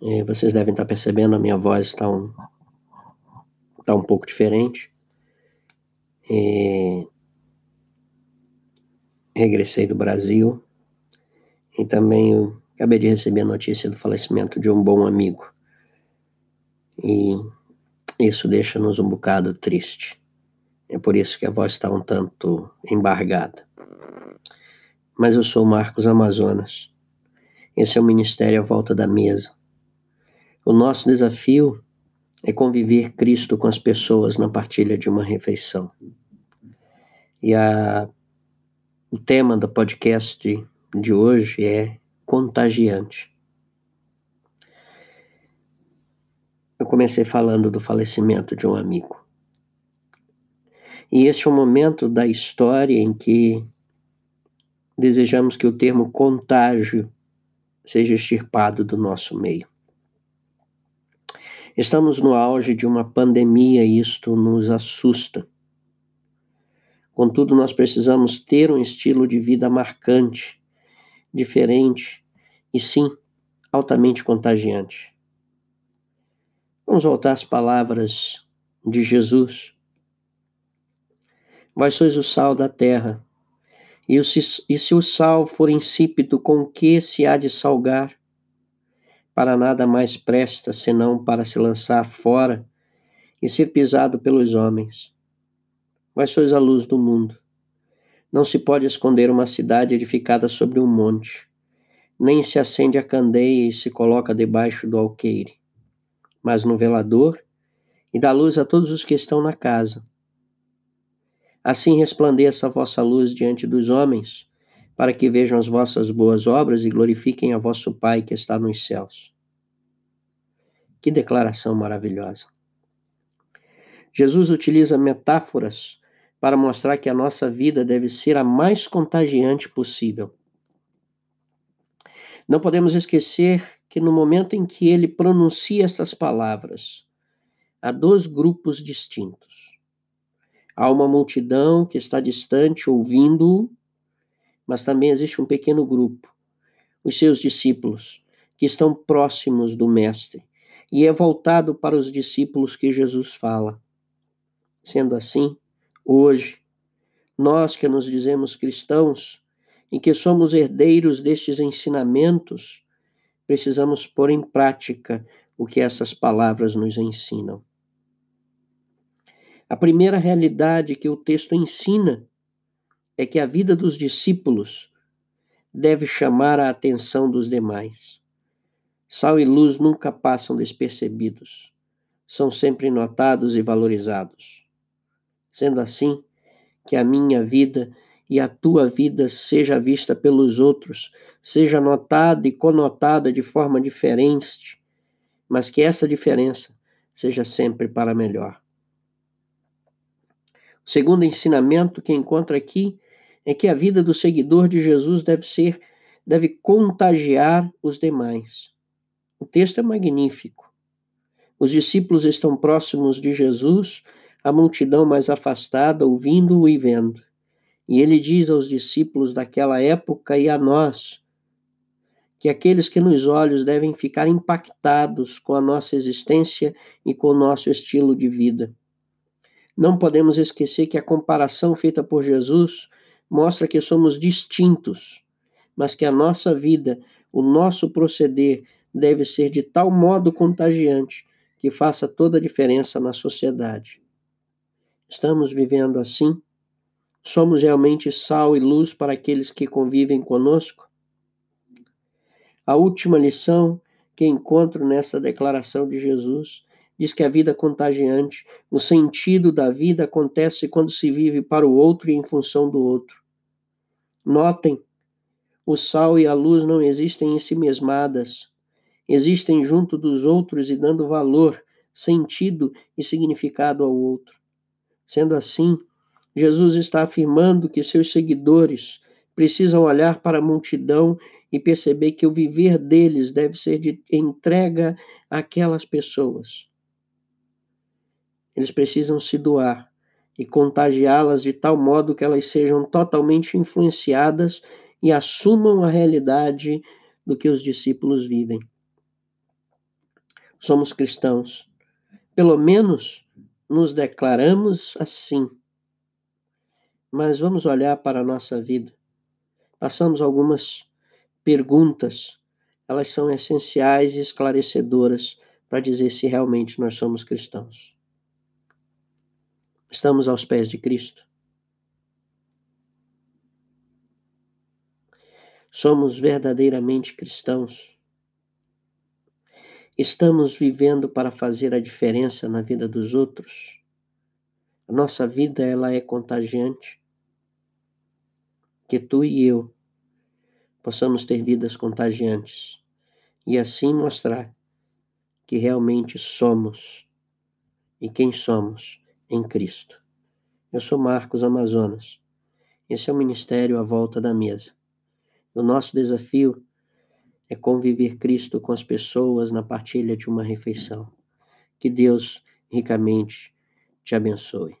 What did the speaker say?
E vocês devem estar percebendo, a minha voz está um, tá um pouco diferente. E regressei do Brasil e também acabei de receber a notícia do falecimento de um bom amigo. E isso deixa-nos um bocado triste. É por isso que a voz está um tanto embargada. Mas eu sou Marcos Amazonas. Esse é o Ministério à Volta da Mesa. O nosso desafio é conviver Cristo com as pessoas na partilha de uma refeição. E a, o tema do podcast de hoje é contagiante. Eu comecei falando do falecimento de um amigo. E este é o momento da história em que desejamos que o termo contágio seja extirpado do nosso meio. Estamos no auge de uma pandemia e isto nos assusta. Contudo, nós precisamos ter um estilo de vida marcante, diferente e, sim, altamente contagiante. Vamos voltar às palavras de Jesus. Vós sois o sal da terra, e, se o sal for insípido, com que se há de salgar? para nada mais presta senão para se lançar fora e ser pisado pelos homens. Mas sois a luz do mundo. Não se pode esconder uma cidade edificada sobre um monte, nem se acende a candeia e se coloca debaixo do alqueire, mas no velador e dá luz a todos os que estão na casa. Assim resplandeça a vossa luz diante dos homens, para que vejam as vossas boas obras e glorifiquem a vosso Pai que está nos céus. Que declaração maravilhosa. Jesus utiliza metáforas para mostrar que a nossa vida deve ser a mais contagiante possível. Não podemos esquecer que no momento em que ele pronuncia essas palavras, há dois grupos distintos. Há uma multidão que está distante ouvindo-o, mas também existe um pequeno grupo, os seus discípulos, que estão próximos do Mestre e é voltado para os discípulos que Jesus fala. Sendo assim, hoje, nós que nos dizemos cristãos e que somos herdeiros destes ensinamentos, precisamos pôr em prática o que essas palavras nos ensinam. A primeira realidade que o texto ensina é que a vida dos discípulos deve chamar a atenção dos demais. Sal e luz nunca passam despercebidos, são sempre notados e valorizados. Sendo assim, que a minha vida e a tua vida seja vista pelos outros, seja notada e conotada de forma diferente, mas que essa diferença seja sempre para melhor. Segundo ensinamento que encontro aqui é que a vida do seguidor de Jesus deve ser, deve contagiar os demais. O texto é magnífico. Os discípulos estão próximos de Jesus, a multidão mais afastada, ouvindo-o e vendo. E ele diz aos discípulos daquela época e a nós que aqueles que nos olhos devem ficar impactados com a nossa existência e com o nosso estilo de vida. Não podemos esquecer que a comparação feita por Jesus mostra que somos distintos, mas que a nossa vida, o nosso proceder deve ser de tal modo contagiante que faça toda a diferença na sociedade. Estamos vivendo assim? Somos realmente sal e luz para aqueles que convivem conosco? A última lição que encontro nessa declaração de Jesus diz que a vida contagiante, o sentido da vida acontece quando se vive para o outro e em função do outro. Notem, o sal e a luz não existem em si mesmadas, existem junto dos outros e dando valor, sentido e significado ao outro. Sendo assim, Jesus está afirmando que seus seguidores precisam olhar para a multidão e perceber que o viver deles deve ser de entrega àquelas pessoas. Eles precisam se doar e contagiá-las de tal modo que elas sejam totalmente influenciadas e assumam a realidade do que os discípulos vivem. somos cristãos. Pelo menos nos declaramos assim. Mas vamos olhar para a nossa vida. Passamos algumas perguntas. Elas são essenciais e esclarecedoras para dizer se realmente nós somos cristãos. Estamos aos pés de Cristo? Somos verdadeiramente cristãos? Estamos vivendo para fazer a diferença na vida dos outros? A nossa vida ela é contagiante. Que tu e eu possamos ter vidas contagiantes e assim mostrar que realmente somos e quem somos em Cristo. Eu sou Marcos Amazonas. Esse é o ministério à volta da mesa. O nosso desafio é conviver Cristo com as pessoas na partilha de uma refeição. Que Deus ricamente te abençoe.